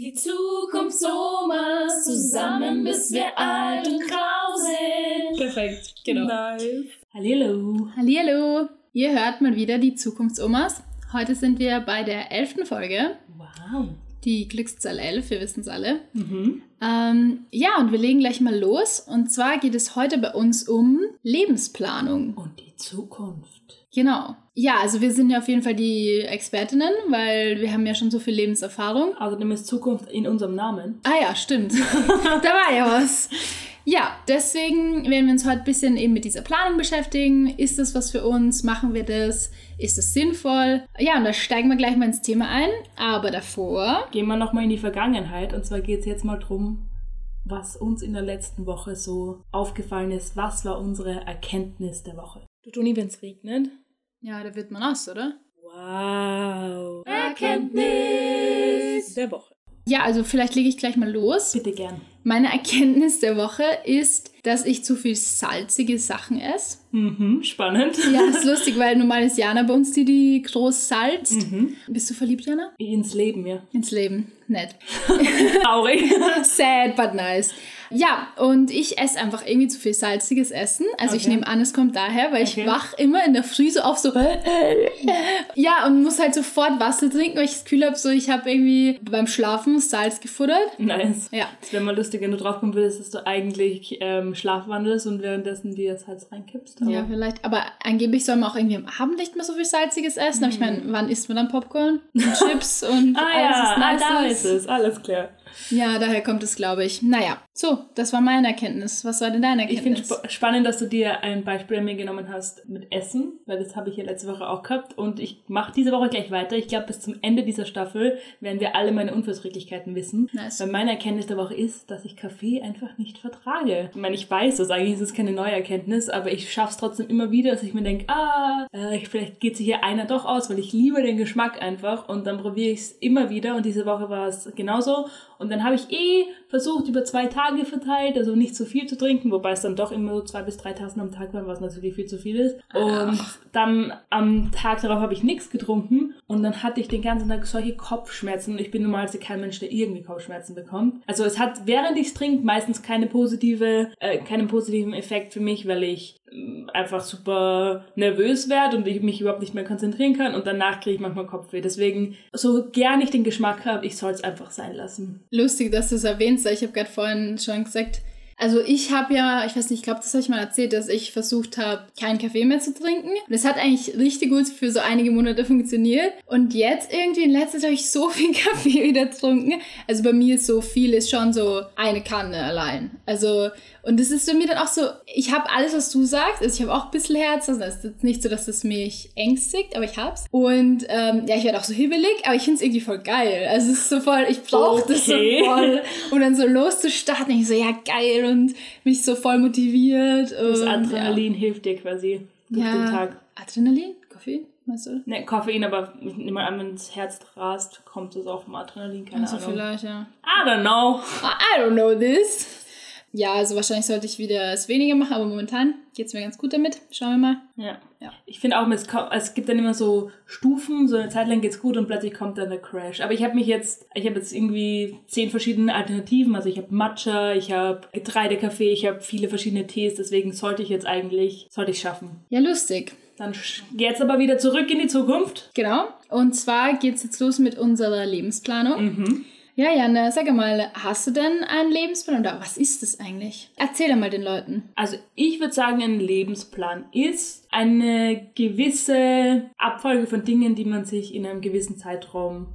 Die Zukunftsomas zusammen, bis wir alt und grau sind. Perfekt, genau. Nice. Hallo. Hallihallo! Ihr hört mal wieder die Zukunftsomas. Heute sind wir bei der elften Folge, Wow. die Glückszahl 11, wir wissen es alle. Mhm. Ähm, ja, und wir legen gleich mal los. Und zwar geht es heute bei uns um Lebensplanung. Und die Zukunft. Genau. Ja, also wir sind ja auf jeden Fall die Expertinnen, weil wir haben ja schon so viel Lebenserfahrung. Außerdem ist Zukunft in unserem Namen. Ah ja, stimmt. da war ja was. Ja, deswegen werden wir uns heute ein bisschen eben mit dieser Planung beschäftigen. Ist das was für uns? Machen wir das? Ist es sinnvoll? Ja, und da steigen wir gleich mal ins Thema ein. Aber davor, Gehen wir nochmal in die Vergangenheit. Und zwar geht es jetzt mal drum, was uns in der letzten Woche so aufgefallen ist. Was war unsere Erkenntnis der Woche? Du Toni, wenn es regnet? ja, da wird man nass, oder? Wow. Erkenntnis der Woche. Ja, also vielleicht lege ich gleich mal los. Bitte gern. Meine Erkenntnis der Woche ist, dass ich zu viel salzige Sachen esse. Mhm, spannend. Ja, ist lustig, weil normal ist Jana bei uns die, die groß salzt. Mhm. Bist du verliebt, Jana? Ins Leben, ja. Ins Leben. Nett. Traurig. Sad, but nice. Ja, und ich esse einfach irgendwie zu viel salziges Essen. Also ich Okay. nehme an, es kommt daher, weil ich Okay. wach immer in der Früh so auf so ja und muss halt sofort Wasser trinken, weil ich das Gefühl habe, so ich habe irgendwie beim Schlafen Salz gefuttert. nice. Ja, Es wäre mal lustig, wenn du draufkommen würdest, dass du eigentlich ähm, schlafwandelst und währenddessen dir das Salz reinkippst. Aber ja, vielleicht. Aber angeblich soll man auch irgendwie am Abend nicht mehr so viel salziges essen. Aber ich meine, wann isst man dann Popcorn und Chips und Mhm. Ah alles, ja, ah, nice da ist? ist es. Alles klar. Ja, daher kommt es, glaube ich. Naja, so, das war meine Erkenntnis. Was war denn deine Ich finde Erkenntnis? sp spannend, dass du dir ein Beispiel an mir genommen hast mit Essen, weil das habe ich ja letzte Woche auch gehabt und ich mache diese Woche gleich weiter. Ich glaube, bis zum Ende dieser Staffel werden wir alle meine Unverträglichkeiten wissen. Nice. Weil meine Erkenntnis der Woche ist, dass ich Kaffee einfach nicht vertrage. Ich meine, ich weiß das, eigentlich ist es keine neue Erkenntnis, aber ich schaffe es trotzdem immer wieder, dass ich mir denke, ah, äh, vielleicht geht sich hier einer doch aus, weil ich liebe den Geschmack einfach und dann probiere ich es immer wieder und diese Woche war es genauso. Und dann habe ich eh versucht, über zwei Tage verteilt, also nicht zu viel zu trinken, wobei es dann doch immer so zwei bis drei Tassen am Tag waren, was natürlich viel zu viel ist. Und dann am Tag darauf habe ich nichts getrunken und dann hatte ich den ganzen Tag solche Kopfschmerzen. Und ich bin normalerweise kein Mensch, der irgendwie Kopfschmerzen bekommt. Also es hat, während ich es trinke, meistens keine positive, äh, keinen positiven Effekt für mich, weil ich ähm, einfach super nervös werde und ich mich überhaupt nicht mehr konzentrieren kann und danach kriege ich manchmal Kopfweh. Deswegen, so gern ich den Geschmack habe, ich soll es einfach sein lassen. Lustig, dass du es erwähnst, weil ich habe gerade vorhin schon gesagt, also ich habe ja, ich weiß nicht, ich glaube, das habe ich mal erzählt, dass ich versucht habe, keinen Kaffee mehr zu trinken. Und es hat eigentlich richtig gut für so einige Monate funktioniert. Und jetzt irgendwie in letzter Zeit habe ich so viel Kaffee wieder getrunken. Also bei mir ist so viel, ist schon so eine Kanne allein. Also, und es ist für mich dann auch so, ich habe alles, was du sagst. Also ich habe auch ein bisschen Herz. Also es ist jetzt nicht so, dass es mich ängstigt, aber ich hab's. Und ähm, ja, ich werde auch so hibbelig, aber ich finde es irgendwie voll geil. Also es ist so voll, ich brauche das so Okay. voll. Um dann so loszustarten, ich so, ja geil und mich so voll motiviert. Das und, Adrenalin hilft dir quasi durch ja. den ja. Tag. Adrenalin? Koffein? Meinst du? Ne, Koffein, aber ich nehme mal an, wenn das Herz rast, kommt es auch vom Adrenalin, keine Also Ahnung. vielleicht, ja. I don't know. I don't know this. Ja, also wahrscheinlich sollte ich wieder es weniger machen, aber momentan geht es mir ganz gut damit. Schauen wir mal. Ja. Ja. Ich finde auch, es, kommt, es gibt dann immer so Stufen, so eine Zeit lang geht's gut und plötzlich kommt dann der Crash. Aber ich habe mich jetzt, ich habe jetzt irgendwie zehn verschiedene Alternativen. Also ich habe Matcha, ich habe Getreidekaffee, ich habe viele verschiedene Tees, deswegen sollte ich jetzt eigentlich, sollte ich schaffen. Ja, lustig. Dann sch- jetzt aber wieder zurück in die Zukunft. Genau. Und zwar geht's jetzt los mit unserer Lebensplanung. Mhm. Ja, Jan, sag mal, hast du denn einen Lebensplan oder was ist das eigentlich? Erzähl doch mal den Leuten. Also ich würde sagen, ein Lebensplan ist eine gewisse Abfolge von Dingen, die man sich in einem gewissen Zeitraum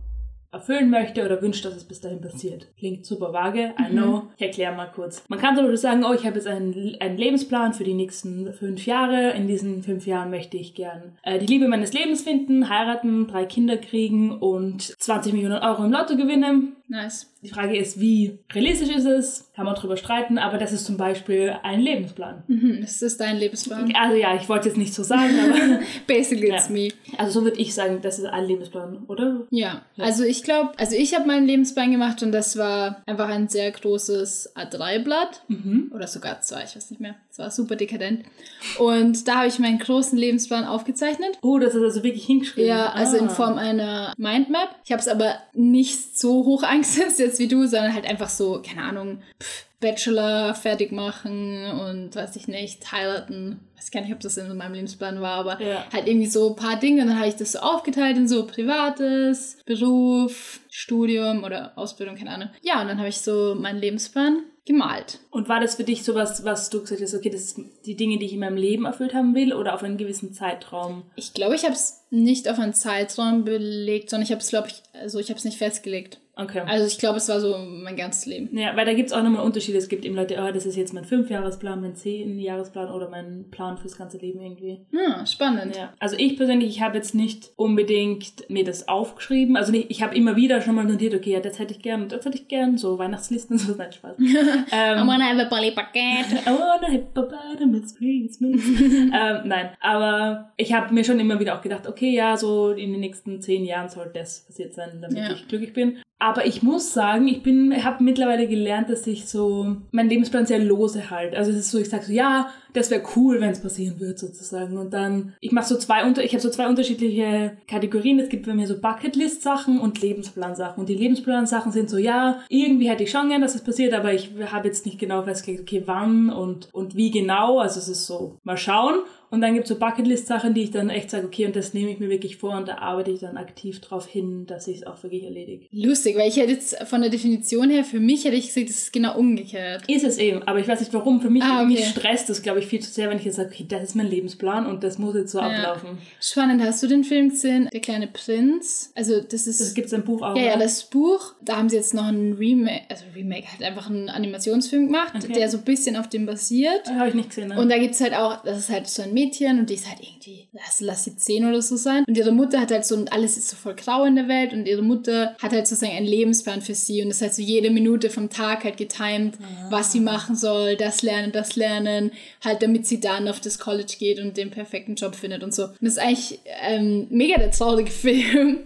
erfüllen möchte oder wünscht, dass es bis dahin passiert. Klingt super vage, I know. Ich erkläre mal kurz. Man kann zum Beispiel sagen, oh, ich habe jetzt einen, einen Lebensplan für die nächsten fünf Jahre. In diesen fünf Jahren möchte ich gern äh, die Liebe meines Lebens finden, heiraten, drei Kinder kriegen und 20 Millionen Euro im Lotto gewinnen. Nice. Die Frage ist, wie realistisch ist es? Kann man drüber streiten, aber das ist zum Beispiel ein Lebensplan. Mhm, das ist dein Lebensplan. Also ja, ich wollte jetzt nicht so sagen, aber Basically it's Ja. me. also so würde ich sagen, das ist ein Lebensplan, oder? Ja, also ich glaube, also ich habe meinen Lebensplan gemacht und das war einfach ein sehr großes A3-Blatt Mhm. oder sogar zwei, ich weiß nicht mehr. Es war super dekadent. Und da habe ich meinen großen Lebensplan aufgezeichnet. Oh, das ist also wirklich hingeschrieben. Ja, also in Ah. Form einer Mindmap. Ich habe es aber nicht so hoch angesetzt jetzt wie du, sondern halt einfach so, keine Ahnung, pff, Bachelor fertig machen und weiß ich nicht, heiraten. Weiß gar nicht, ob das in meinem Lebensplan war, aber Ja. halt irgendwie so ein paar Dinge. Und dann habe ich das so aufgeteilt in so Privates, Beruf, Studium oder Ausbildung, keine Ahnung. Ja, und dann habe ich so meinen Lebensplan gemalt. Und war das für dich sowas, was du gesagt hast, okay, das sind die Dinge, die ich in meinem Leben erfüllt haben will oder auf einen gewissen Zeitraum? Ich glaube, ich habe es nicht auf einen Zeitraum belegt, sondern ich habe es, glaube ich, also ich habe es nicht festgelegt. Okay. Also ich glaube, es war so mein ganzes Leben. ja, weil da gibt es auch nochmal Unterschiede. Es gibt eben Leute, oh, das ist jetzt mein Fünfjahresplan, mein Zehnjahresplan oder mein Plan fürs ganze Leben irgendwie. Hm, spannend. Ja. Also ich persönlich, ich habe jetzt nicht unbedingt mir das aufgeschrieben. Also nicht, ich habe immer wieder schon mal notiert, okay, ja, das hätte ich gern, das hätte ich gern, so Weihnachtslisten, so, nein, Spaß. ähm, wanna have a Polly Packet. I wanna hippopotamus, please, please. ähm, nein, aber ich habe mir schon immer wieder auch gedacht, okay, ja, so in den nächsten zehn Jahren soll das passiert sein, damit Ja. ich glücklich bin. Aber ich muss sagen, ich bin, habe mittlerweile gelernt, dass ich so meinen Lebensplan sehr lose halt. Also es ist so, ich sage so, ja, das wäre cool, wenn es passieren wird sozusagen. Und dann, ich mache so zwei unter, ich habe so zwei unterschiedliche Kategorien. Es gibt bei mir so Bucketlist-Sachen und Lebensplan-Sachen. Und die Lebensplan-Sachen sind so, ja, irgendwie hätte ich schon gern, dass es passiert, aber ich habe jetzt nicht genau festgelegt, okay, wann und, und wie genau. Also es ist so, mal schauen. Und dann gibt es so Bucketlist-Sachen, die ich dann echt sage, okay, und das nehme ich mir wirklich vor und da arbeite ich dann aktiv drauf hin, dass ich es auch wirklich erledige. Lustig, weil ich hätte jetzt von der Definition her, für mich hätte ich gesagt, das ist genau umgekehrt. Ist es eben, aber ich weiß nicht warum. Für mich, Ah, okay. mich stresst das, glaube ich, viel zu sehr, wenn ich jetzt sage, okay, das ist mein Lebensplan und das muss jetzt so Ja. ablaufen. Spannend, hast du den Film gesehen, Der kleine Prinz? Also das ist... Das gibt es im Buch auch. ja, ja, das Buch, da haben sie jetzt noch ein Remake, also Remake, halt einfach einen Animationsfilm gemacht, Okay. der so ein bisschen auf dem basiert. habe ich nicht gesehen. Ne? Und da gibt's halt auch, das ist halt so ein Mädchen und die ist halt irgendwie, lass, lass sie zehn oder so sein. Und ihre Mutter hat halt so, und alles ist so voll grau in der Welt und ihre Mutter hat halt sozusagen einen Lebensplan für sie und ist halt so jede Minute vom Tag halt getimed, was sie machen soll, das lernen, das lernen, halt damit sie dann auf das College geht und den perfekten Job findet und so. Und das ist eigentlich ähm, mega der traurige Film.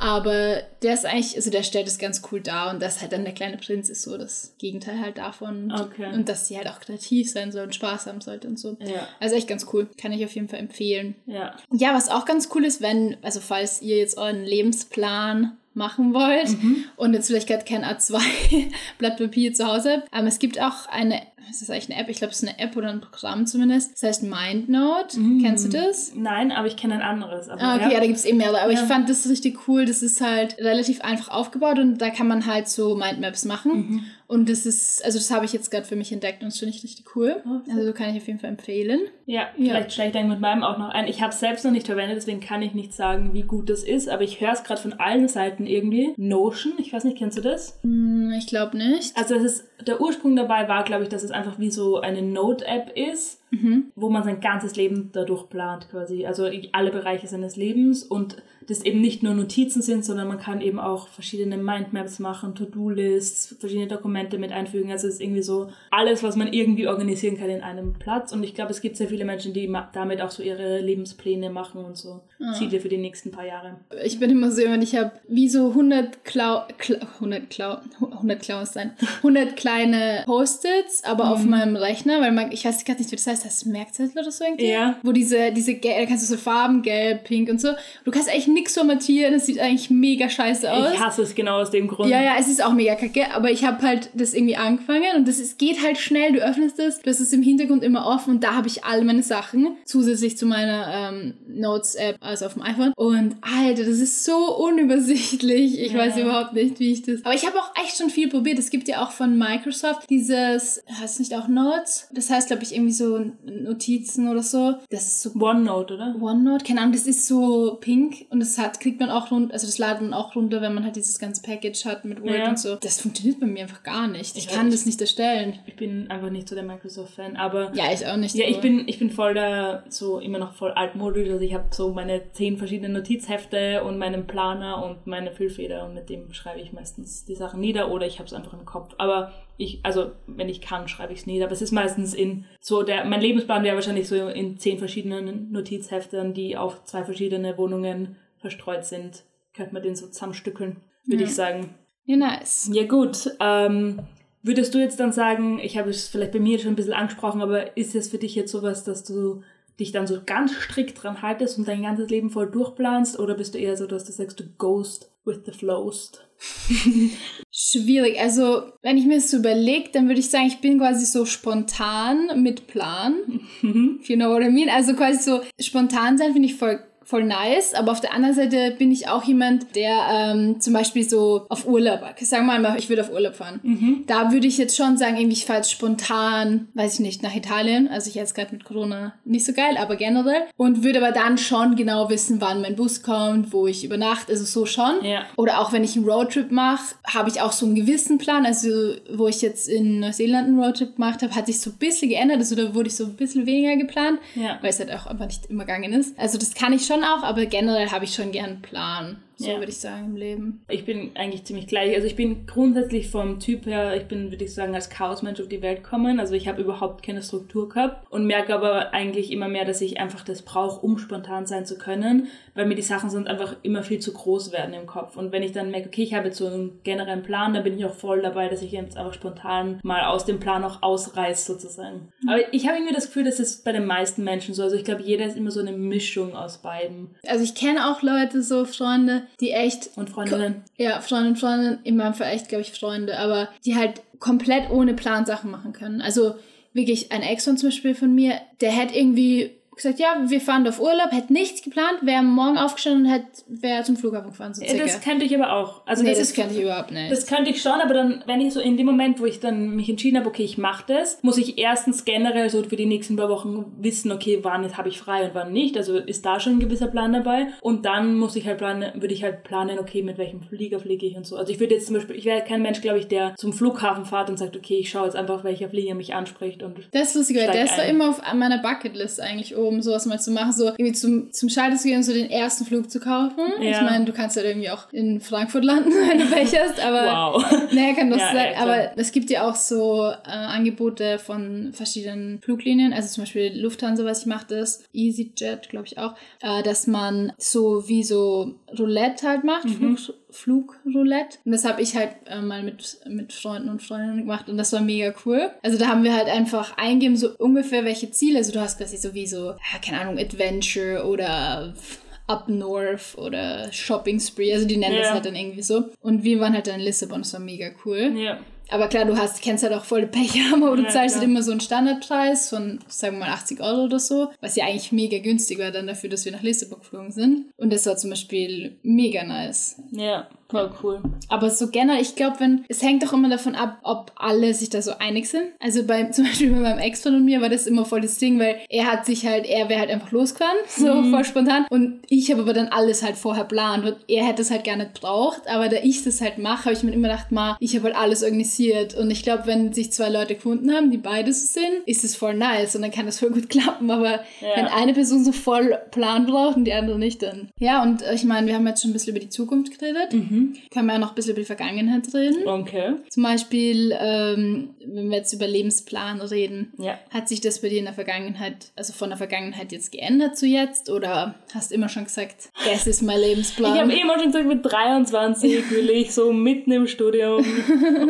Aber der ist eigentlich, also der stellt es ganz cool dar und das halt dann der kleine Prinz ist so das Gegenteil halt davon. Und, Okay. und dass sie halt auch kreativ sein soll und Spaß haben sollte und so. Ja. Also echt ganz cool. Kann ich auf jeden Fall empfehlen. ja. Ja, was auch ganz cool ist, wenn, also falls ihr jetzt euren Lebensplan machen wollt und jetzt vielleicht gerade kein A2 Blatt Papier zu Hause habt, aber es gibt auch eine, ist das eigentlich eine App? Ich glaube, es ist eine App oder ein Programm zumindest. Das heißt MindNote. Kennst du das? Nein, aber ich kenne ein anderes. Aber Ah, okay, ja, da gibt es eben mehrere. Aber Ja. ich fand das richtig cool. Das ist halt relativ einfach aufgebaut und da kann man halt so Mindmaps machen. Mhm. Und das ist, also das habe ich jetzt gerade für mich entdeckt und das finde ich richtig cool. Oh, Also so kann ich auf jeden Fall empfehlen. Ja, Ja. vielleicht steige ich dann mit meinem auch noch ein. Ich habe es selbst noch nicht verwendet, deswegen kann ich nicht sagen, wie gut das ist, aber ich höre es gerade von allen Seiten irgendwie. Notion, ich weiß nicht, kennst du das? Hm, ich glaube nicht. Also es ist, der Ursprung dabei war, glaube ich, dass es einfach wie so eine Note-App ist, Mhm. wo man sein ganzes Leben dadurch plant quasi. Also alle Bereiche seines Lebens und das eben nicht nur Notizen sind, sondern man kann eben auch verschiedene Mindmaps machen, To-Do-Lists, verschiedene Dokumente mit einfügen. Also es ist irgendwie so alles, was man irgendwie organisieren kann in einem Platz. Und ich glaube, es gibt sehr viele Menschen, die damit auch so ihre Lebenspläne machen und so Ziele für die nächsten paar Jahre. Ich bin immer so jemand, ich habe wie so 100 Klau, Klau 100 Klau, 100 Klaus sein, 100 kleine Post-its, aber auf Mhm. meinem Rechner, weil man, ich weiß gerade nicht, wie das heißt, das ist Merkzettel oder so irgendwie. Ja. Wo diese, diese, Gel- da kannst du so Farben, gelb, pink und so. Du kannst eigentlich nichts formatieren, das sieht eigentlich mega scheiße aus. Ich hasse es genau aus dem Grund. Ja, ja, es ist auch mega kacke, aber ich habe halt das irgendwie angefangen und das ist, geht halt schnell, du öffnest es, du hast es im Hintergrund immer offen und da habe ich all meine Sachen, zusätzlich zu meiner ähm, Notes-App, also auf dem iPhone. Und Alter, das ist so unübersichtlich. Ich Ja. weiß überhaupt nicht, wie ich das... Aber ich habe auch echt schon viel probiert. Es gibt ja auch von Microsoft dieses, heißt es nicht auch Notes? Das heißt, glaube ich, irgendwie so Notizen oder so. Das ist so OneNote, oder? OneNote, keine Ahnung, das ist so pink und das hat, kriegt man auch runter, also das ladet man auch runter, wenn man halt dieses ganze Package hat mit Word Ja. und so. Das funktioniert bei mir einfach gar nicht. Ich Ich kann das nicht erstellen. Ich bin einfach nicht so der Microsoft-Fan, aber Ja, ich auch nicht. Ja, ich bin, ich bin voll da, so immer noch voll altmodisch. Also ich habe so meine zehn verschiedenen Notizhefte und meinen Planer und meine Füllfeder und mit dem schreibe ich meistens die Sachen nieder oder ich habe es einfach im Kopf. Aber ich, also wenn ich kann, schreibe ich es nieder. Aber es ist meistens in so der, mein Lebensplan wäre wahrscheinlich so in zehn verschiedenen Notizheftern, die auf zwei verschiedene Wohnungen verstreut sind. Könnte man den so zusammenstückeln, würde Ja. ich sagen. Ja, nice. Ja gut, ähm, würdest du jetzt dann sagen, ich habe es vielleicht bei mir schon ein bisschen angesprochen, aber ist es für dich jetzt sowas, dass du dich dann so ganz strikt dran haltest und dein ganzes Leben voll durchplanst oder bist du eher so, dass du sagst, du ghost with the flowst? Schwierig. Also, wenn ich mir das so überlege, dann würde ich sagen, ich bin quasi so spontan mit Plan. If you know what I mean. Also quasi so spontan sein finde ich voll voll nice, aber auf der anderen Seite bin ich auch jemand, der ähm, zum Beispiel so auf Urlaub, sagen wir mal, ich würde auf Urlaub fahren. Mhm. Da würde ich jetzt schon sagen, irgendwie ich fahre jetzt spontan, weiß ich nicht, nach Italien, also ich jetzt gerade mit Corona nicht so geil, aber generell und würde aber dann schon genau wissen, wann mein Bus kommt, wo ich übernachte, also so schon. Ja. Oder auch wenn ich einen Roadtrip mache, habe ich auch so einen gewissen Plan, also wo ich jetzt in Neuseeland einen Roadtrip gemacht habe, hat sich so ein bisschen geändert, also da wurde ich so ein bisschen weniger geplant, Ja. weil es halt auch einfach nicht immer gegangen ist. Also das kann ich schon auch, aber generell habe ich schon gern einen Plan. So Ja. würde ich sagen im Leben. Ich bin eigentlich ziemlich gleich. Also ich bin grundsätzlich vom Typ her, ich bin, würde ich sagen, als Chaosmensch auf die Welt gekommen. Also ich habe überhaupt keine Struktur gehabt und merke aber eigentlich immer mehr, dass ich einfach das brauche, um spontan sein zu können, weil mir die Sachen sonst einfach immer viel zu groß werden im Kopf. Und wenn ich dann merke, okay, ich habe jetzt so einen generellen Plan, dann bin ich auch voll dabei, dass ich jetzt einfach spontan mal aus dem Plan auch ausreiß sozusagen. Aber ich habe irgendwie das Gefühl, das ist bei den meisten Menschen so. Also ich glaube, jeder ist immer so eine Mischung aus beiden. Also ich kenne auch Leute, so Freunde, die echt, Und Freundinnen. ja, Freunde und Freundinnen, in meinem Fall echt, glaube ich, Freunde, aber die halt komplett ohne Plan Sachen machen können. Also wirklich ein Ex von zum Beispiel von mir, der hätte irgendwie gesagt, ja, wir fahren auf Urlaub, hätte nichts geplant, wäre morgen aufgestanden und hätte, wäre zum Flughafen gefahren, so circa. Das könnte ich aber auch. Also nee, nee, das könnte ich überhaupt nicht. Das könnte ich schon, aber dann, wenn ich so in dem Moment, wo ich dann mich entschieden habe, okay, ich mache das, muss ich erstens generell so für die nächsten paar Wochen wissen, okay, wann habe ich frei und wann nicht. Also ist da schon ein gewisser Plan dabei. Und dann muss ich halt planen, würde ich halt planen, okay, mit welchem Flieger fliege ich und so. Also ich würde jetzt zum Beispiel, ich wäre kein Mensch, glaube ich, der zum Flughafen fährt und sagt, okay, ich schaue jetzt einfach, welcher Flieger mich anspricht und Das ist lustig, weil das war ein. immer auf meiner Bucketlist eigentlich oben, sowas mal zu machen, so irgendwie zum, zum Schalter zu gehen und so den ersten Flug zu kaufen. Ja. Ich meine, du kannst halt irgendwie auch in Frankfurt landen, wenn du Pech hast, aber wow. naja, kann das Ja, sein. ja, aber es gibt ja auch so äh, Angebote von verschiedenen Fluglinien, also zum Beispiel Lufthansa, was ich mache, das EasyJet, glaube ich auch, äh, dass man so wie so Roulette halt macht, Mhm. Flug, Flugroulette. Und das habe ich halt äh, mal mit, mit Freunden und Freundinnen gemacht und das war mega cool. Also da haben wir halt einfach eingeben, so ungefähr welche Ziele. Also du hast quasi so wie so, ja, keine Ahnung, Adventure oder Up North oder Shopping Spree. Also die nennen das Ja. halt dann irgendwie so. Und wir waren halt dann in Lissabon, das war mega cool. Ja. Aber klar, du hast, kennst halt auch voll Pech haben, aber du Ja, zahlst klar. halt immer so einen Standardpreis von, sagen wir mal, 80 Euro oder so, was ja eigentlich mega günstig war dann dafür, dass wir nach Lissabon geflogen sind. Und das war zum Beispiel mega nice. Ja, voll cool. Aber so generell, ich glaube, wenn, es hängt doch immer davon ab, ob alle sich da so einig sind. Also bei, zum Beispiel bei meinem Ex von mir war das immer voll das Ding, weil er hat sich halt, er wäre halt einfach losgefahren, so Mhm. voll spontan. Und ich habe aber dann alles halt vorher plant und er hätte es halt gar nicht braucht. Aber da ich das halt mache, habe ich mir immer gedacht, ma, ich habe halt alles organisiert. Und ich glaube, wenn sich zwei Leute gefunden haben, die beide so sind, ist es voll nice und dann kann das voll gut klappen. Aber Ja. wenn eine Person so voll Plan braucht und die andere nicht, dann. Ja, und ich meine, wir haben jetzt schon ein bisschen über die Zukunft geredet. Mhm. Können wir ja noch ein bisschen über die Vergangenheit reden. Okay. Zum Beispiel, ähm, wenn wir jetzt über Lebensplan reden, Ja. hat sich das bei dir in der Vergangenheit, also von der Vergangenheit jetzt geändert zu jetzt? Oder hast du immer schon gesagt, das ist mein Lebensplan? Ich habe immer schon gesagt, mit 23 will ich so mitten im Studium,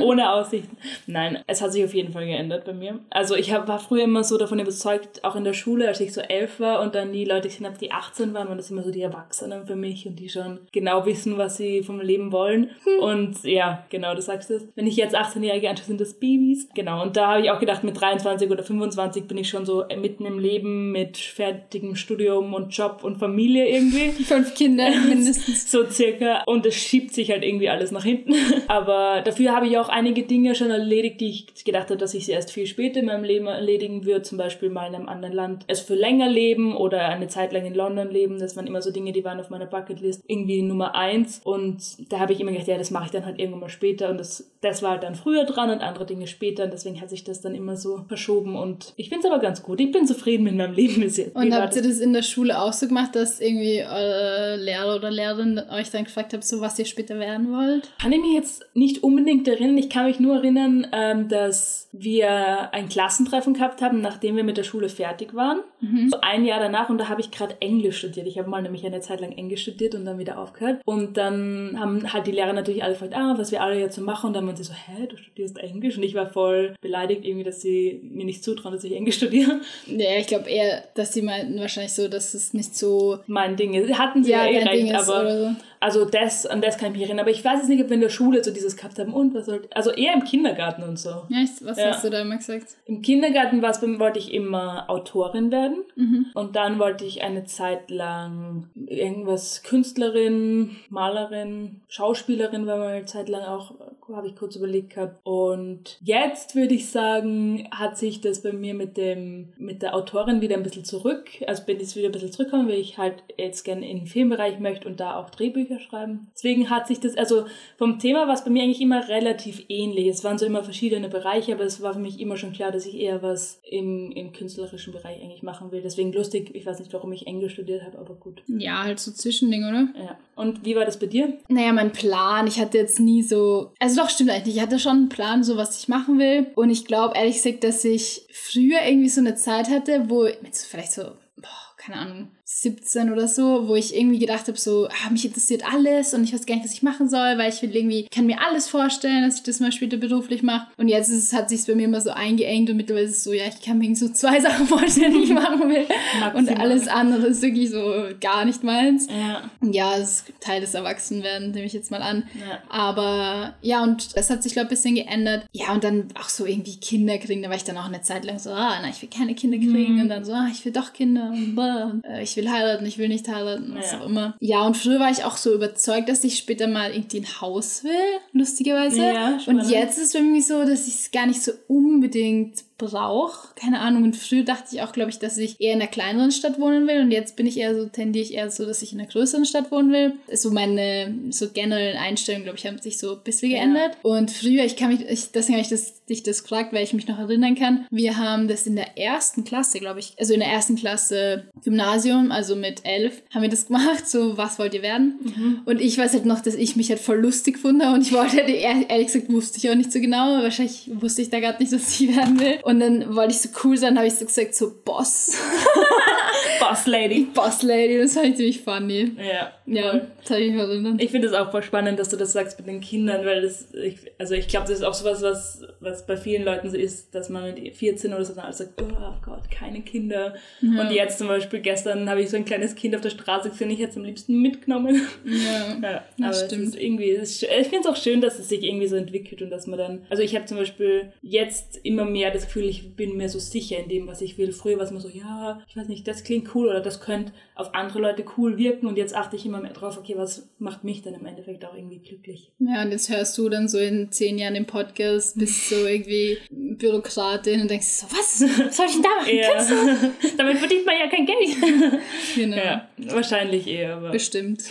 ohne Aussichten. Nein, es hat sich auf jeden Fall geändert bei mir. Also ich hab, war früher immer so davon überzeugt, auch in der Schule, als ich so elf war und dann die Leute gesehen habe, die 18 waren, waren das immer so die Erwachsenen für mich und die schon genau wissen, was sie vom Leben wollen. Und ja, genau, du sagst es. Wenn ich jetzt 18-Jährige anschaue, sind das Babys. Genau, und da habe ich auch gedacht, mit 23 oder 25 bin ich schon so mitten im Leben mit fertigem Studium und Job und Familie irgendwie. Fünf Kinder mindestens. So circa. Und es schiebt sich halt irgendwie alles nach hinten. Aber dafür habe ich auch einige Dinge schon erledigt, die ich gedacht habe, dass ich sie erst viel später in meinem Leben erledigen würde. Zum Beispiel mal in einem anderen Land es für länger leben oder eine Zeit lang in London leben. Das waren immer so Dinge, die waren auf meiner Bucketlist irgendwie Nummer eins. Und da habe ich immer gedacht, ja, das mache ich dann halt irgendwann mal später. Und das, das war halt dann früher dran und andere Dinge später. Und deswegen hat sich das dann immer so verschoben. Und ich finde es aber ganz gut. Ich bin zufrieden mit meinem Leben bis jetzt. Und habt ihr das in der Schule auch so gemacht, dass irgendwie eure Lehrer oder Lehrerin euch dann gefragt habt, so was ihr später werden wollt? Kann ich mich jetzt nicht unbedingt erinnern. Ich kann mich nur erinnern, ähm, dass wir ein Klassentreffen gehabt haben, nachdem wir mit der Schule fertig waren. So ein Jahr danach und da habe ich gerade Englisch studiert. Ich habe mal nämlich eine Zeit lang Englisch studiert und dann wieder aufgehört. Und dann haben halt die Lehrer natürlich alle gefragt, ah, was wir alle jetzt so machen. Und dann und sie so, hä, du studierst Englisch? Und ich war voll beleidigt irgendwie, dass sie mir nicht zutrauen, dass ich Englisch studiere. Ja, ich glaube eher, dass sie meinten wahrscheinlich so, dass es nicht so... Mein Ding ist. Hatten sie ja, ja eh recht, aber... So. Also das, an das kann ich mich erinnern. Aber ich weiß jetzt nicht, ob wir in der Schule so dieses gehabt haben. Und was soll... Also eher im Kindergarten und so. Ja, was ja. hast du da immer gesagt? Im Kindergarten wollte ich immer Autorin werden. Mhm. Und dann wollte ich eine Zeit lang irgendwas Künstlerin, Malerin, Schauspielerin war mal eine Zeit lang auch, habe ich kurz überlegt gehabt. Und jetzt würde ich sagen, hat sich das bei mir mit dem, mit der Autorin wieder ein bisschen zurück, also bin ich wieder ein bisschen zurückgekommen, weil ich halt jetzt gerne in den Filmbereich möchte und da auch Drehbücher schreiben. Deswegen hat sich das, also vom Thema war es bei mir eigentlich immer relativ ähnlich. Es waren so immer verschiedene Bereiche, aber es war für mich immer schon klar, dass ich eher was im, im künstlerischen Bereich eigentlich machen will. Deswegen lustig, ich weiß nicht, warum ich Englisch studiert habe, aber gut. Ja, halt so Zwischending, oder? Ja. Und wie war das bei dir? Naja, mein Plan, ich hatte jetzt nie so, also doch, stimmt eigentlich, ich hatte schon einen Plan, so was ich machen will. Und ich glaube ehrlich gesagt, dass ich früher irgendwie so eine Zeit hatte, wo, vielleicht so, boah, keine Ahnung, 17 oder so, wo ich irgendwie gedacht habe, so, ah, mich interessiert alles und ich weiß gar nicht, was ich machen soll, weil ich will irgendwie, kann mir alles vorstellen, dass ich das mal später beruflich mache. Und jetzt ist, hat sich bei mir immer so eingeengt und mittlerweile ist es so, ja, ich kann mir so zwei Sachen vorstellen, die ich machen will. und alles andere ist wirklich so gar nicht meins. Ja, ja das ist Teil des Erwachsenwerden, nehme ich jetzt mal an. Ja. Aber ja, und das hat sich, glaube ich, ein bisschen geändert. Ja, und dann auch so irgendwie Kinder kriegen, da war ich dann auch eine Zeit lang so, ah, na, ich will keine Kinder kriegen. Mhm. Und dann so, ah, ich will doch Kinder. Und, und äh, ich will heiraten, ich will nicht heiraten, was ja. auch immer. Ja, und früher war ich auch so überzeugt, dass ich später mal irgendwie ein Haus will, lustigerweise. Ja, und jetzt ist es für mich so, dass ich es gar nicht so unbedingt brauche. Keine Ahnung. Und früher dachte ich auch, glaube ich, dass ich eher in einer kleineren Stadt wohnen will. Und jetzt bin ich eher so, tendiere ich eher so, dass ich in einer größeren Stadt wohnen will. So meine so generellen Einstellungen, glaube ich, haben sich so ein bisschen geändert. Ja. Und früher, ich kann mich, ich, deswegen habe ich das, dich das gefragt, weil ich mich noch erinnern kann. Wir haben das in der ersten Klasse, glaube ich, also in der ersten Klasse Gymnasium, also mit elf, haben wir das gemacht, so was wollt ihr werden? Mhm. Und ich weiß halt noch, dass ich mich halt voll lustig fand und ich wollte, halt, ehrlich gesagt, wusste ich auch nicht so genau. Wahrscheinlich wusste ich da gerade nicht, was ich werden will. Und dann wollte ich so cool sein, habe ich so gesagt, so Boss. Boss Lady. Boss Lady, das fand ich ziemlich funny. Ja. Ja, das habe ich mich erinnert. Ich finde es auch voll spannend, dass du das sagst mit den Kindern, weil das, ich, also ich glaube, das ist auch sowas, was, was bei vielen Leuten so ist, dass man mit 14 oder so dann alles sagt, oh Gott, keine Kinder. Ja. Und jetzt zum Beispiel, gestern habe ich so ein kleines Kind auf der Straße gesehen, ich hätte es am liebsten mitgenommen. Ja, ja das stimmt. irgendwie, ist, ich finde es auch schön, dass es sich irgendwie so entwickelt und dass man dann, also ich habe zum Beispiel jetzt immer mehr das Gefühl, ich bin mir so sicher in dem, was ich will. Früher war es immer so, ja, ich weiß nicht, das klingt cool oder das könnte auf andere Leute cool wirken und jetzt achte ich immer mehr drauf, okay, was macht mich dann im Endeffekt auch irgendwie glücklich. Ja, und jetzt hörst du dann so in zehn Jahren im Podcast, bist so irgendwie Bürokratin und denkst so, was, was soll ich denn da machen? Ja. Damit verdient man ja kein Geld. genau. Ja, wahrscheinlich eher, aber. Bestimmt.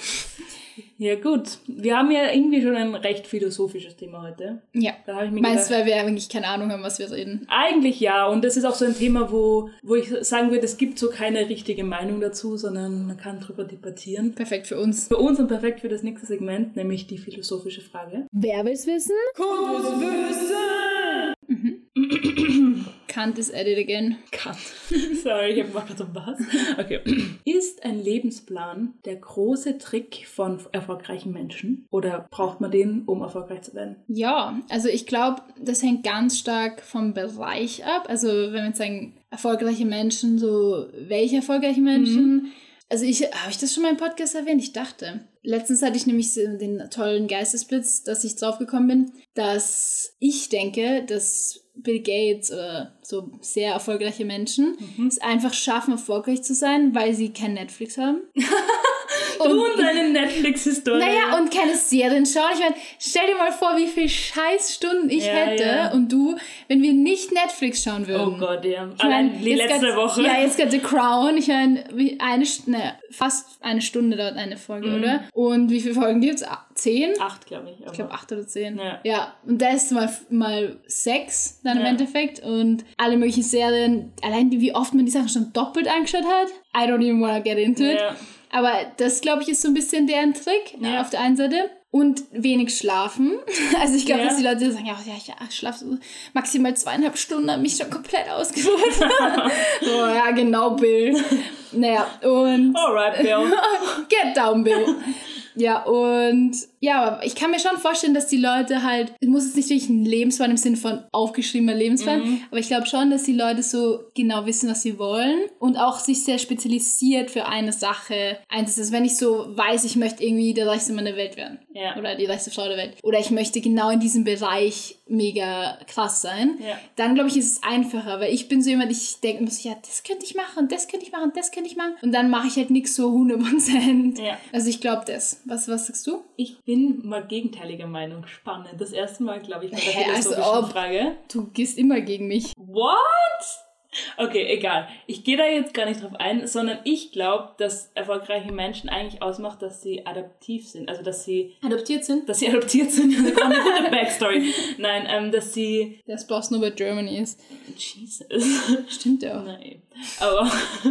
Ja, gut. Wir haben ja irgendwie schon ein recht philosophisches Thema heute. Ja. Da habe ich mir Meinst du, weil wir eigentlich keine Ahnung haben, was wir reden? Eigentlich ja. Und das ist auch so ein Thema, wo, wo ich sagen würde, es gibt so keine richtige Meinung dazu, sondern man kann drüber debattieren. Perfekt für uns. Für uns und perfekt für das nächste Segment, nämlich die philosophische Frage. Wer will's wissen? Kann es wissen! Mhm. Kant is at it again. Kant. Sorry, ich habe gerade so was. Okay. Ist ein Lebensplan der große Trick von erfolgreichen Menschen? Oder braucht man den, um erfolgreich zu werden? Ja, also ich glaube, das hängt ganz stark vom Bereich ab. Also wenn wir jetzt sagen, erfolgreiche Menschen, so welche erfolgreichen Menschen? Mhm. Also ich, habe ich das schon mal im Podcast erwähnt? Ich dachte. Letztens hatte ich nämlich den tollen Geistesblitz, dass ich drauf gekommen bin, dass ich denke, dass Bill Gates oder so sehr erfolgreiche Menschen mhm. es einfach schaffen, erfolgreich zu sein, weil sie kein Netflix haben. und, du und deine Netflix-Historie. Naja, und keine Serien schauen. Ich meine, stell dir mal vor, wie viele Scheißstunden ich ja, hätte ja. und du, wenn wir nicht Netflix schauen würden. Oh Gott, ja. Ich mein, die letzte grad, Woche. Ja, jetzt gerade The Crown. Ich meine, eine, ne, fast eine Stunde dauert eine Folge, mhm. oder? Und wie viele Folgen gibt es? Zehn? Acht, glaube ich. Ich glaube acht oder zehn. Ja. ja. Und da ist mal, mal sechs dann ja. im Endeffekt und alle möglichen Serien, allein wie oft man die Sachen schon doppelt angeschaut hat. I don't even wanna get into it. Aber das, glaube ich, ist so ein bisschen deren Trick ne, ja. auf der einen Seite. Und wenig schlafen. Also ich glaube, ja. dass die Leute sagen, ja, ja ich schlafe so maximal zweieinhalb Stunden, habe mich schon komplett ausgeruht. so, ja, genau, Bill. Naja, und... Alright, Bill. Get down, Bill. Ja, und ja, aber ich kann mir schon vorstellen, dass die Leute halt, es muss jetzt nicht wirklich ein Lebensplan im Sinne von aufgeschriebener Lebensplan, Mhm. aber ich glaube schon, dass die Leute so genau wissen, was sie wollen und auch sich sehr spezialisiert für eine Sache einsetzen. Wenn ich so weiß, ich möchte irgendwie der reichste Mann der Welt werden Ja. oder die reichste Frau der Welt oder ich möchte genau in diesem Bereich mega krass sein, Ja. dann glaube ich, ist es einfacher, weil ich bin so jemand, ich denke so, ja, das könnte ich machen, das könnte ich machen, das könnte ich machen und dann mache ich halt nichts so 100%. Ja. Also ich glaube das. Was, was sagst du? Ich bin mal gegenteiliger Meinung. Spannend. Das erste Mal, glaube ich, bei der Hä, also Frage. Du gehst immer gegen mich. What? Okay, egal. Ich gehe da jetzt gar nicht drauf ein, sondern ich glaube, dass erfolgreiche Menschen eigentlich ausmacht, dass sie adaptiv sind. Also, dass sie, Adoptiert sind? dass sie adoptiert sind. Das ist auch eine gute Backstory. Nein, ähm, dass sie, Das bloß nur bei Germany ist. Jesus. Stimmt ja auch. Nein. Aber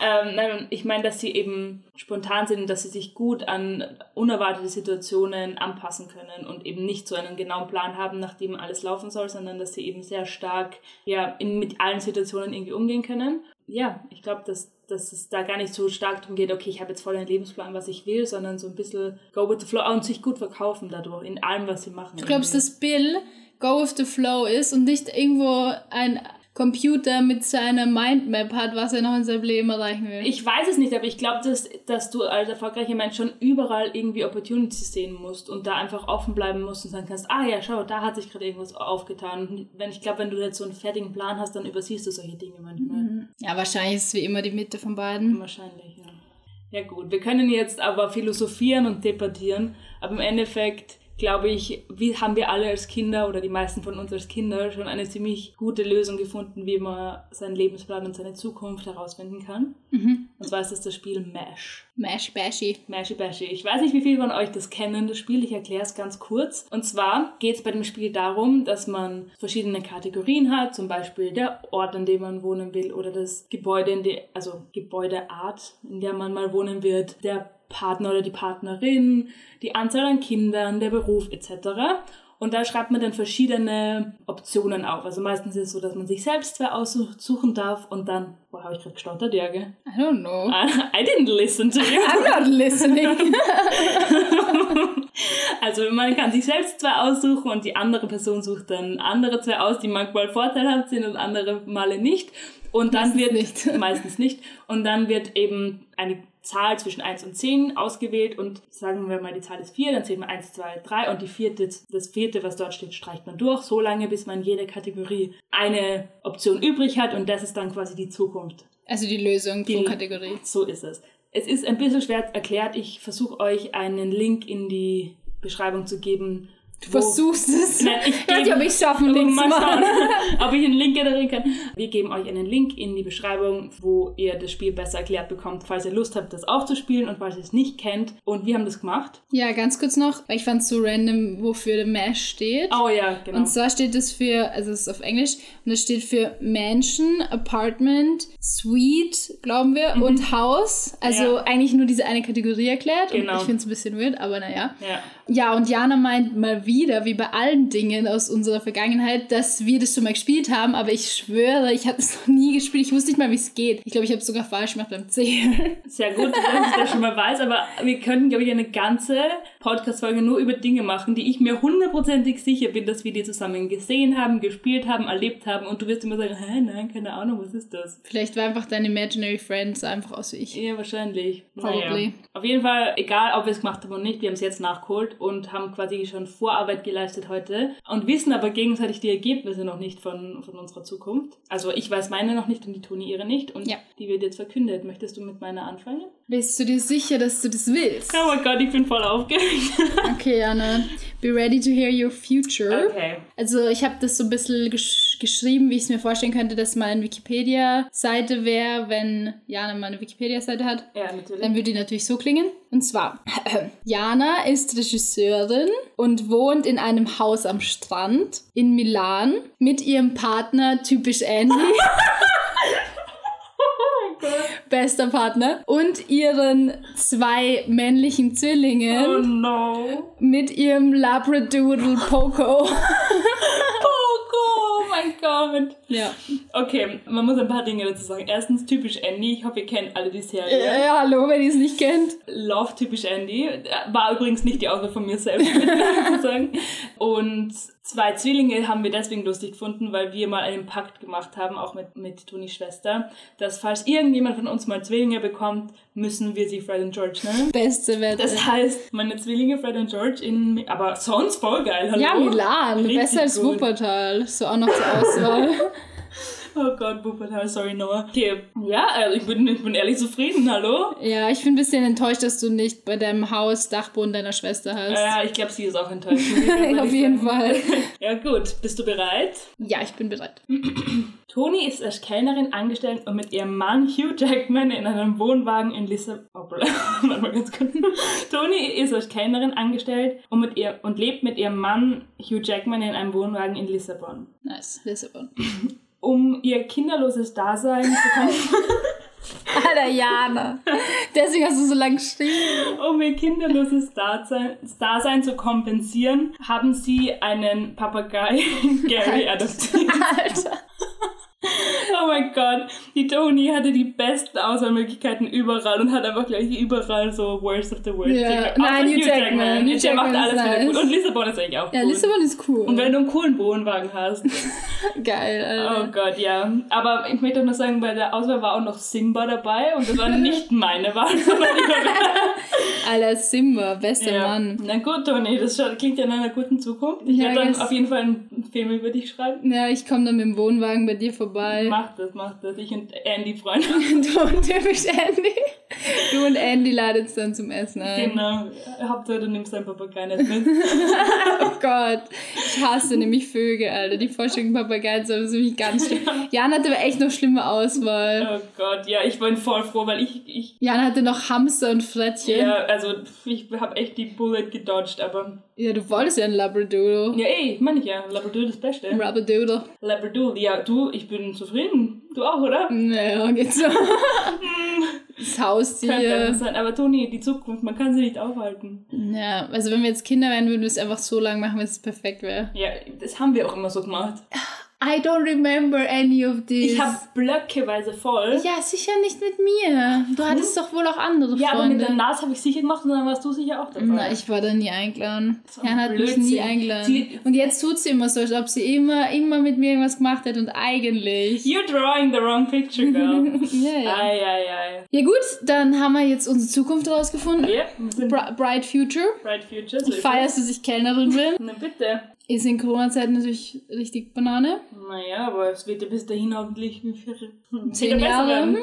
ähm, nein, ich meine, dass sie eben spontan sind und dass sie sich gut an unerwartete Situationen anpassen können und eben nicht so einen genauen Plan haben, nach dem alles laufen soll, sondern dass sie eben sehr stark ja, in, mit allen Situationen irgendwie umgehen können. Ja, ich glaube, dass, dass es da gar nicht so stark darum geht, okay, ich habe jetzt voll einen Lebensplan, was ich will, sondern so ein bisschen go with the flow und sich gut verkaufen dadurch, in allem, was sie machen. Du glaubst, irgendwie. dass Bill go with the flow ist und nicht irgendwo ein Computer mit seiner Mindmap hat, was er noch in seinem Leben erreichen will? Ich weiß es nicht, aber ich glaube, dass, dass du als erfolgreicher Mensch schon überall irgendwie Opportunities sehen musst und da einfach offen bleiben musst und sagen kannst, ah ja, schau, da hat sich gerade irgendwas aufgetan. Und wenn ich glaube, wenn du jetzt so einen fertigen Plan hast, dann übersiehst du solche Dinge manchmal. ja, wahrscheinlich ist es wie immer die Mitte von beiden. Wahrscheinlich, ja. Ja gut, wir können jetzt aber philosophieren und debattieren, aber im Endeffekt glaube ich, wie haben wir alle als Kinder oder die meisten von uns als Kinder schon eine ziemlich gute Lösung gefunden, wie man seinen Lebensplan und seine Zukunft herausfinden kann. Mhm. Und zwar ist das das Spiel MASH. Mash Bashy. Mashy Bashy. Ich weiß nicht, wie viele von euch das kennen, das Spiel. Ich erkläre es ganz kurz. Und zwar geht es bei dem Spiel darum, dass man verschiedene Kategorien hat, zum Beispiel der Ort, an dem man wohnen will oder das Gebäude, in der, also Gebäudeart, in der man mal wohnen wird, der Partner oder die Partnerin, die Anzahl an Kindern, der Beruf etc. Und da schreibt man dann verschiedene Optionen auf. Also meistens ist es so, dass man sich selbst zwei aussuchen darf und dann, wo habe ich gerade gestottert, gell? I don't know. I didn't listen to you. I'm not listening. Also man kann sich selbst zwei aussuchen und die andere Person sucht dann andere zwei aus, die manchmal vorteilhaft sind und andere Male nicht. Und dann Meistens wird nicht. meistens nicht. Und dann wird eben eine Zahl zwischen 1 und 10 ausgewählt und sagen wir mal, die Zahl ist 4, dann zählt man 1, 2, 3 und die vierte, das vierte, was dort steht, streicht man durch, so lange, bis man jede Kategorie eine Option übrig hat und das ist dann quasi die Zukunft. Also die Lösung pro Die- Kategorie. So ist es. Es ist ein bisschen schwer erklärt. Ich versuche euch einen Link in die Beschreibung zu geben. Du versuchst es. Nein, ich weiß nicht, ob ich es schaffen, Links mal zu machen. schauen, ob ich einen Link generieren kann. Wir geben euch einen Link in die Beschreibung, wo ihr das Spiel besser erklärt bekommt, falls ihr Lust habt, das auch zu spielen und falls ihr es nicht kennt. Und wir haben das gemacht. Ja, ganz kurz noch, weil ich fand es so random, wofür der Mesh steht. Oh ja, genau. Und zwar steht es für, also es ist auf Englisch, und es steht für Mansion, Apartment, Suite, glauben wir, und Haus. Also Mhm. Ja. eigentlich nur diese eine Kategorie erklärt. Genau. Und ich finde es ein bisschen weird, aber naja. ja. Ja, und Jana meint mal wieder, wie bei allen Dingen aus unserer Vergangenheit, dass wir das schon mal gespielt haben, aber ich schwöre, ich habe es noch nie gespielt. Ich wusste nicht mal, wie es geht. Ich glaube, ich habe es sogar falsch gemacht beim Zählen. Sehr gut, dass ich das schon mal weiß, aber wir könnten, glaube ich, eine ganze Podcast-Folge nur über Dinge machen, die ich mir hundertprozentig sicher bin, dass wir die zusammen gesehen haben, gespielt haben, erlebt haben und du wirst immer sagen, hä, nein, keine Ahnung, was ist das? Vielleicht war einfach dein Imaginary Friend so einfach aus wie ich. Ja, wahrscheinlich. Probably. Naja. Auf jeden Fall, egal ob wir es gemacht haben oder nicht, wir haben es jetzt nachgeholt und haben quasi schon Vorarbeit geleistet heute und wissen aber gegenseitig die Ergebnisse noch nicht von, von unserer Zukunft. Also ich weiß meine noch nicht und die Toni ihre nicht und Ja. die wird jetzt verkündet. Möchtest du mit meiner anfangen? Bist du dir sicher, dass du das willst? Oh mein Gott, ich bin voll aufgeregt. Okay, Jana, be ready to hear your future. Okay. Also ich habe das so ein bisschen gesch geschrieben, wie ich es mir vorstellen könnte, dass meine Wikipedia-Seite wäre, wenn Jana mal eine Wikipedia-Seite hat. Ja, natürlich. Dann würde die natürlich so klingen. Und zwar, Jana ist Regisseurin und wohnt in einem Haus am Strand in Milan mit ihrem Partner, typisch Andy. Bester Partner. Und ihren zwei männlichen Zwillingen Oh no. mit ihrem Labradoodle Poco. Oh mein Gott. Ja. Okay, man muss ein paar Dinge dazu sagen. Erstens, typisch Andy. Ich hoffe, ihr kennt alle die Serie. Ja, ja, hallo, wenn ihr es nicht kennt. Love typisch Andy. War übrigens nicht die Auswahl von mir selbst, würde ich sagen. Und zwei Zwillinge haben wir deswegen lustig gefunden, weil wir mal einen Pakt gemacht haben, auch mit, mit Tonis Schwester, dass falls irgendjemand von uns mal Zwillinge bekommt, müssen wir sie Fred und George nennen. Beste Wette. Das heißt, meine Zwillinge Fred und George in, aber sonst voll geil, hallo? ja, Milan. Richtig Besser als gut. Wuppertal. So auch noch zur Auswahl. Oh Gott, Wuppertal, sorry Noah. Okay, ja, also ich bin, ich bin ehrlich zufrieden, hallo? ja, ich bin ein bisschen enttäuscht, dass du nicht bei deinem Haus Dachboden deiner Schwester hast. Ja, ich glaube, sie ist auch enttäuscht. Auf jeden Fall. Ja gut, bist du bereit? Ja, ich bin bereit. Toni ist als Kellnerin angestellt und mit ihrem Mann Hugh Jackman in einem Wohnwagen in Lissabon. Warte mal ganz kurz. Toni ist als Kellnerin angestellt und, mit ihr, und lebt mit ihrem Mann Hugh Jackman in einem Wohnwagen in Lissabon. Nice. Lissabon. Um ihr kinderloses Dasein zu kom- Alter, Jana. Deswegen hast du so lange geschrieben. um ihr kinderloses Dasein, Dasein zu kompensieren, haben sie einen Papagei Gary adoptiert. Alter. Oh mein Gott, die Toni hatte die besten Auswahlmöglichkeiten überall und hat einfach gleich überall so Worst of the Worst. Ja, Außer nein, Hugh Jackman. Hugh Der macht Jackman alles ist wieder nice. gut. Und Lissabon ist eigentlich auch Ja, gut. Lissabon ist cool. Und wenn du einen coolen Wohnwagen hast. Geil, Oh Alter. Gott, ja. Aber ich möchte auch noch sagen, bei der Auswahl war auch noch Simba dabei und das war nicht meine Wahl, sondern die Alter, Simba, bester ja. Mann. Na gut, Toni, das klingt ja nach einer guten Zukunft. Ich Ja, werde dann auf jeden Fall einen Film über dich schreiben. Ja, ich komme dann mit dem Wohnwagen bei dir vorbei. Mach das, mach das. Ich und Andy Freunde. Du und typisch Andy. Du und Andy ladet es dann zum Essen ein. Genau. Hauptsache, du nimmst dein Papagei nicht mit. Oh Gott. Ich hasse nämlich Vögel, Alter. Die Vorstellung Papageien sind für mich ganz schlimm. Jan hatte aber echt noch schlimme Auswahl. Oh Gott, ja, ich bin voll froh, weil ich, ich Jan hatte noch Hamster und Frettchen. ja, Ja, also ich habe echt die Bullet gedodged, aber du wolltest ja einen Labradoodle. ja, ey, meine ich ja, Labradoodle das Beste. Labradoodle. Labradoodle, ja, du, ich bin zufrieden. Du auch, oder? Naja, geht so. Das Haustier. sein, aber Toni, die Zukunft, man kann sie nicht aufhalten. Ja, also wenn wir jetzt Kinder wären, würden wir es einfach so lang machen, bis es perfekt wäre. Ja, das haben wir auch immer so gemacht. I don't remember any of this. Ich habe blöckeweise voll. Ja, sicher nicht mit mir. Du hattest doch wohl auch andere Ja, aber mit Freunde. der Nase habe ich sicher gemacht und dann warst du sicher auch dabei. Na, ich war da nie eingeladen. Jan hat mich nie eingeladen. Sie- und jetzt tut sie immer so, als ob sie immer, immer mit mir irgendwas gemacht hat und eigentlich. You're drawing the wrong picture, girl. Ja, ja. Ei, ei, ei. Ja gut, dann haben wir jetzt unsere Zukunft rausgefunden. Ja, wir sind Bri Bright Future. Bright Future. So es. dass ich Kellnerin bin. Na bitte. Ist in Corona-Zeiten natürlich richtig Banane. Naja, aber es wird ja bis dahin hoffentlich Zehn Jahre. Hm.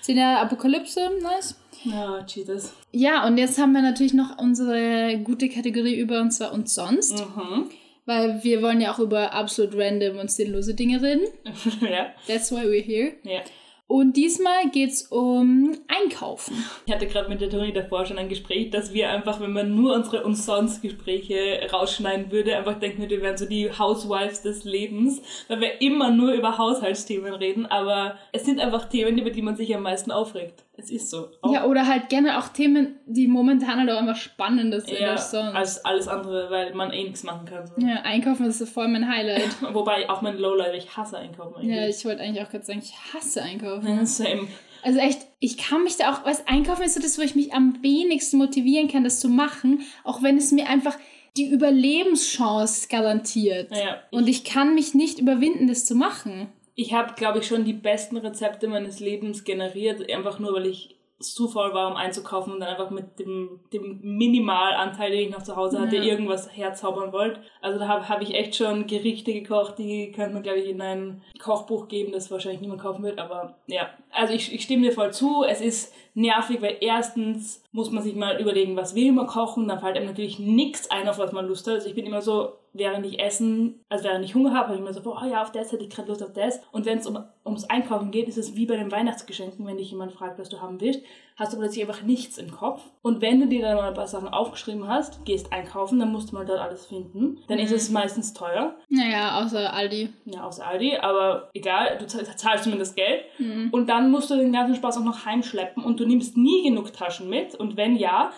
Zehn Jahre Apokalypse, nice. Ja, Jesus. Ja, und jetzt haben wir natürlich noch unsere gute Kategorie über und zwar und sonst. Mhm. Weil wir wollen ja auch über absolut random und sinnlose Dinge reden. ja, That's why we're here. ja. Und diesmal geht's um Einkaufen. Ich hatte gerade mit der Toni davor schon ein Gespräch, dass wir einfach, wenn man nur unsere Umsonst-Gespräche rausschneiden würde, einfach denken würde, wir wären so die Housewives des Lebens, weil wir immer nur über Haushaltsthemen reden, aber es sind einfach Themen, über die man sich am meisten aufregt. Es ist so. Auch, Ja, oder halt gerne auch Themen, die momentan halt auch einfach spannender sind eher als sonst. als alles andere, weil man eh nichts machen kann. So. ja, Einkaufen ist voll mein Highlight. Wobei auch mein Lowlight, ich hasse Einkaufen eigentlich. ja, ich wollte eigentlich auch gerade sagen, ich hasse Einkaufen. Ja, Same. Also echt, ich kann mich da auch, was Einkaufen ist so das, wo ich mich am wenigsten motivieren kann, das zu machen, auch wenn es mir einfach die Überlebenschance garantiert. Ja, Und ich kann mich nicht überwinden, das zu machen. Ich habe, glaube ich, schon die besten Rezepte meines Lebens generiert, einfach nur, weil ich zu faul war, um einzukaufen und dann einfach mit dem, dem Minimalanteil, den ich noch zu Hause hatte, Ja. irgendwas herzaubern wollte. Also da habe hab ich echt schon Gerichte gekocht, die könnte man, glaube ich, in ein Kochbuch geben, das wahrscheinlich niemand kaufen wird. Aber ja, also ich, ich stimme dir voll zu. Es ist nervig, weil erstens muss man sich mal überlegen, was will man kochen. Dann fällt einem natürlich nichts ein, auf was man Lust hat. Also ich bin immer so, während ich essen, also während ich Hunger habe, habe ich immer so, oh ja, auf das hätte ich gerade Lust auf das. Und wenn es um, ums Einkaufen geht, ist es wie bei den Weihnachtsgeschenken, wenn dich jemand fragt, was du haben willst, hast du plötzlich einfach nichts im Kopf. Und wenn du dir dann mal ein paar Sachen aufgeschrieben hast, gehst einkaufen, dann musst du mal dort alles finden. Dann ist es meistens teuer. Naja, außer Aldi. Ja, aus Aldi, aber egal, du zahl- zahlst zumindest Geld. Mhm. Und dann musst du den ganzen Spaß auch noch heimschleppen und du nimmst nie genug Taschen mit. Und wenn ja,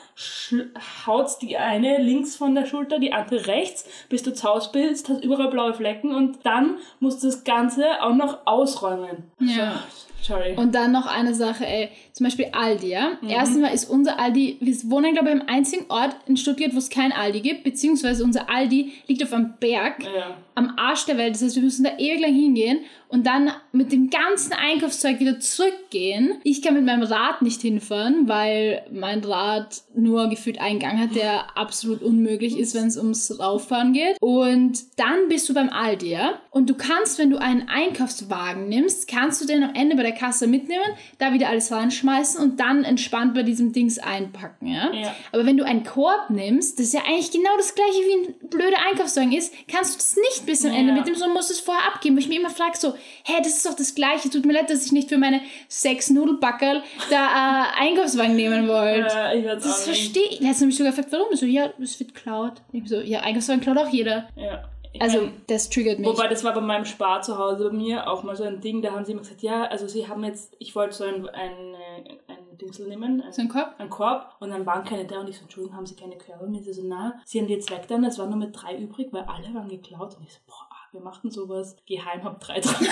haut die eine links von der Schulter, die andere rechts, bis du zu Hause bist, hast überall blaue Flecken und dann musst du das Ganze auch noch ausräumen. Ja. So Sorry. Und dann noch eine Sache, ey. Zum Beispiel Aldi, ja. Mhm. Erstens mal ist unser Aldi, wir wohnen, glaube ich, am einzigen Ort in Stuttgart, wo es kein Aldi gibt, beziehungsweise unser Aldi liegt auf einem Berg ja. Am Arsch der Welt. Das heißt, wir müssen da ewig lang hingehen und dann mit dem ganzen Einkaufszeug wieder zurückgehen. Ich kann mit meinem Rad nicht hinfahren, weil mein Rad nur gefühlt einen Gang hat, der absolut unmöglich ist, wenn es ums Rauffahren geht. Und dann bist du beim Aldi, ja? Und du kannst, wenn du einen Einkaufswagen nimmst, kannst du den am Ende bei der Kasse mitnehmen, da wieder alles reinschmeißen und dann entspannt bei diesem Dings einpacken, ja? ja. Aber wenn du einen Korb nimmst, das ja eigentlich genau das gleiche wie ein blöder Einkaufswagen ist, kannst du das nicht bis zum ja. Ende mitnehmen, sondern musst es vorher abgeben. Wo ich mir immer frage, so, hä, das ist doch das Gleiche. Tut mir leid, dass ich nicht für meine sechs Nudelbackerl da äh, Einkaufswagen nehmen wollte. Ja, ich das verstehe ich. Letztens habe ich sogar gefragt, warum? So, ja, es wird klaut. Ich so, ja, Einkaufswagen klaut auch jeder. Ja. Also, das triggert mich. Wobei, das war bei meinem Spar zu Hause bei mir auch mal so ein Ding, da haben sie immer gesagt, ja, also sie haben jetzt, ich wollte so ein, ein, ein Dingsel nehmen. Ein, so ein Korb? Ein Korb. Und dann waren keine da und ich so, Entschuldigung, haben sie keine Körbe? Ich so, na, sie haben die jetzt weg dann, es waren nur mit drei übrig, weil alle waren geklaut. Und ich so, boah, wir machten sowas. Geheim hab drei dran.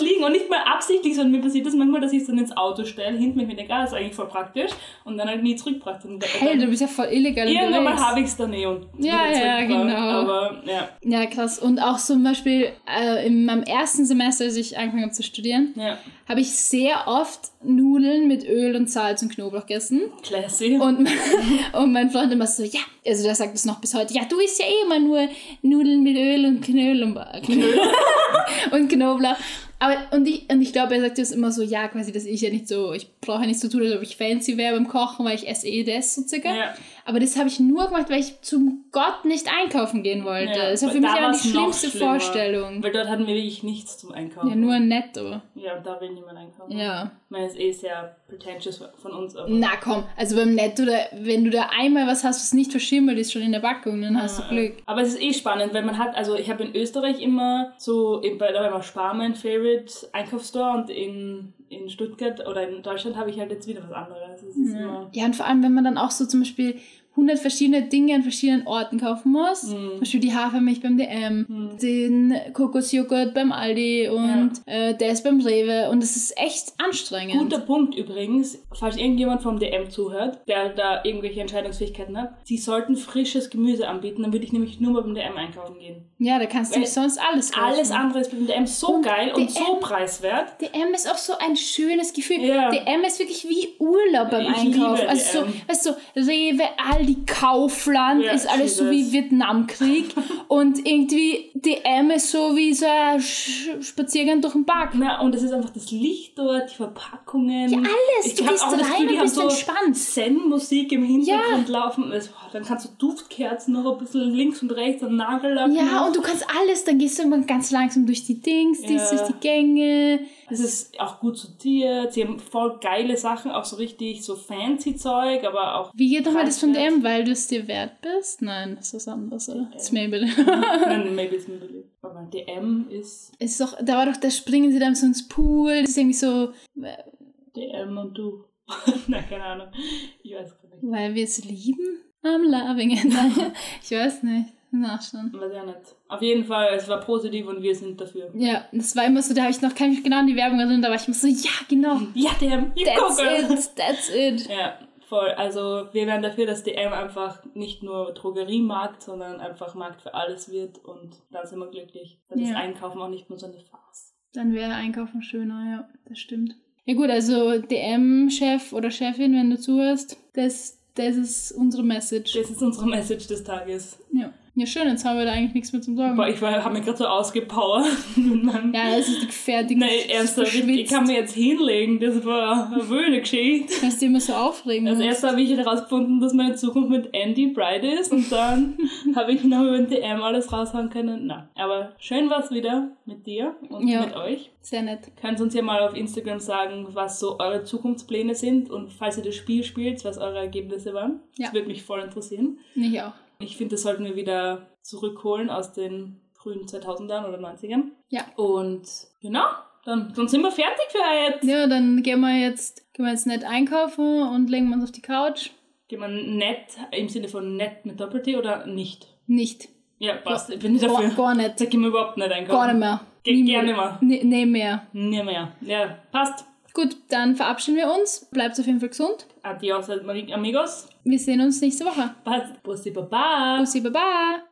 Hause liegen und nicht mal absichtlich, sondern mir passiert das manchmal, dass ich es dann ins Auto stelle, hinten mir denke, ah, das ist eigentlich voll praktisch und dann halt nie zurückgebracht. Hey, du bist ja voll illegal Irgendwann mal habe ich es dann eh und Ja, ja, genau. Aber, ja. Ja, krass. Und auch zum Beispiel äh, in meinem ersten Semester, als ich angefangen habe zu studieren, ja. habe ich sehr oft Nudeln mit Öl und Salz und Knoblauch gegessen. Classy. Und, und mein Freund immer so, ja, also der sagt es noch bis heute, ja, du isst ja eh immer nur Nudeln mit Öl und Knödel und, Knödel. und Knoblauch. Aber, und ich, und ich glaube, er sagt das immer so, ja, quasi, dass ich ja nicht so, ich brauche ja nicht so tun, als ob ich fancy wäre beim Kochen, weil ich esse eh das so circa. Ja. Aber das habe ich nur gemacht, weil ich zum Gott nicht einkaufen gehen wollte. Ja, das war für mich aber die schlimmste Vorstellung. Weil dort hatten wir wirklich nichts zum Einkaufen. Ja, nur ein Netto. Ja, und da will niemand einkaufen. Ja. Meine, es ist eh sehr pretentious von uns. Aber Na komm, also beim Netto, da, wenn du da einmal was hast, was nicht verschimmelt ist, schon in der Packung, dann hast du Glück. Aber es ist eh spannend, wenn man hat, also ich habe in Österreich immer so, bei da war immer Spar mein Favorite Einkaufsstore und in in Stuttgart oder in Deutschland habe ich halt jetzt wieder was anderes. Ja. ja, und vor allem, wenn man dann auch so zum Beispiel 100 verschiedene Dinge an verschiedenen Orten kaufen muss. Mhm. Zum Beispiel die Hafermilch beim DM, mhm. den Kokosjoghurt beim Aldi und ja. äh, das beim Rewe. Und es ist echt anstrengend. Guter Punkt übrigens, falls irgendjemand vom DM zuhört, der da irgendwelche Entscheidungsfähigkeiten hat, sie sollten frisches Gemüse anbieten, dann würde ich nämlich nur mal beim DM einkaufen gehen. Ja, da kannst du sonst alles kaufen. Alles andere ist beim DM so und geil DM, und so preiswert. DM ist auch so ein schönes Gefühl. Ja. DM ist wirklich wie Urlaub beim ich Einkaufen. also so, weißt du, Rewe, Aldi, die Kaufland ja, ist alles so wie Vietnamkrieg und irgendwie DM ist so wie so ein Spaziergang durch den Park. Ja, und es ist einfach das Licht dort, die Verpackungen. Ja, alles. Ich du gehst rein und bist so entspannt. Zen-Musik im Hintergrund ja. laufen. Boah, dann kannst du Duftkerzen noch ein bisschen links und rechts und Nagellack. Ja, und du kannst alles. Dann gehst du irgendwann ganz langsam durch die Dings, ja. durch die Gänge. Es ist auch gut sortiert. Sie haben voll geile Sachen, auch so richtig so fancy Zeug, aber auch. Wie geht nochmal das von DM? weil du es dir wert bist? Nein, das ist was anderes, oder? Das ist Maybelline. Nein, Maybelline ist Maybelline. Aber DM ist... ist doch, da war doch, da springen sie dann so ins Pool. Das ist irgendwie so... DM und du. Nein, keine Ahnung. Ich weiß gar nicht. Weil wir es lieben? I'm loving it. Ich weiß nicht. Nachschauen. Weiß ja nicht. Auf jeden Fall, es war positiv und wir sind dafür. Ja, das war immer so, da habe ich noch, kann mich genau an die Werbung erinnern, da war ich immer so, ja, genau. Ja, DM, that's it, that's it. Ja, Voll. Also wir wären dafür, dass DM einfach nicht nur Drogeriemarkt, sondern einfach Markt für alles wird und dann sind wir glücklich. Dann ja. ist Einkaufen auch nicht nur so eine Farce. Dann wäre Einkaufen schöner, ja, das stimmt. Ja gut, also DM-Chef oder Chefin, wenn du zuhörst, das, das ist unsere Message. Das ist unsere Message des Tages. Ja. Ja, schön, jetzt haben wir da eigentlich nichts mehr zum Sorgen. Boah, ich habe mich gerade so ausgepowert. ja, das ist fertig. Nein, ernsthaft, ich, ich kann mir jetzt hinlegen. Das war eine wöhne Geschichte. Kannst du immer so aufregen. Als erstes habe ich herausgefunden, dass meine Zukunft mit Andy Bright ist und dann habe ich noch über den DM alles raushauen können. Na, aber schön war es wieder mit dir und ja, mit euch. Sehr nett. Könnt uns ja mal auf Instagram sagen, was so eure Zukunftspläne sind und falls ihr das Spiel spielt, was eure Ergebnisse waren. Ja. Das würde mich voll interessieren. Mich auch. Ich finde, das sollten wir wieder zurückholen aus den frühen 2000ern oder 90ern. Ja. Und genau, dann, dann sind wir fertig für heute. Ja, dann gehen wir jetzt Gehen wir jetzt nett einkaufen und legen wir uns auf die Couch? Gehen wir nett im Sinne von nett mit Doppel-T oder nicht? Nicht. Ja, passt. Ich bin nicht Gar, dafür. gar nicht. Da gehen wir überhaupt nicht einkaufen. Gar nicht mehr. Ge Nie gerne mehr. Nee, nee mehr. Nie mehr. Ja, passt. Gut, dann verabschieden wir uns. Bleibt auf jeden Fall gesund. Adios, amigos. Wir sehen uns nächste Woche. Passt. Bussi, baba. Bussi, baba.